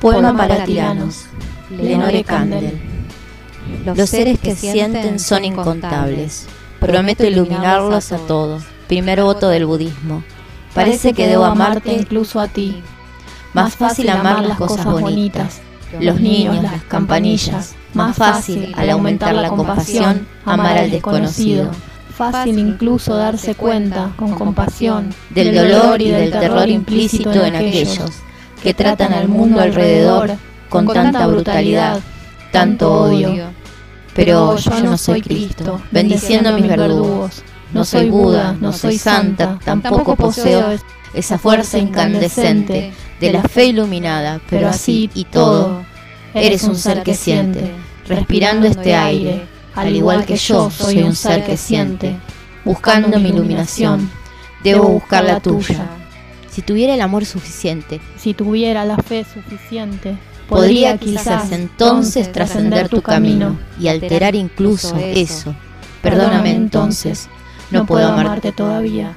Poema para tiranos. Lenore Candel. Los seres que sienten son incontables. Prometo iluminarlos a todos. Primer voto del budismo. Parece que debo amarte incluso a ti. Más fácil amar las cosas bonitas, los niños, las campanillas. Más fácil, al aumentar la compasión, amar al desconocido. Fácil incluso darse cuenta, con compasión, Del dolor y del terror implícito en aquellos que tratan al mundo alrededor con tanta brutalidad, tanto odio. Pero yo no soy Cristo, bendiciendo mis verdugos. No soy Buda, no soy santa, tampoco poseo esa fuerza incandescente de la fe iluminada, pero así y todo, eres un ser que siente, respirando este aire, al igual que yo soy un ser que siente, buscando mi iluminación, debo buscar la tuya. Si tuviera el amor suficiente, Si tuviera la fe suficiente, podría quizás entonces trascender tu camino y alterar incluso eso. Perdóname entonces, no puedo amarte todavía.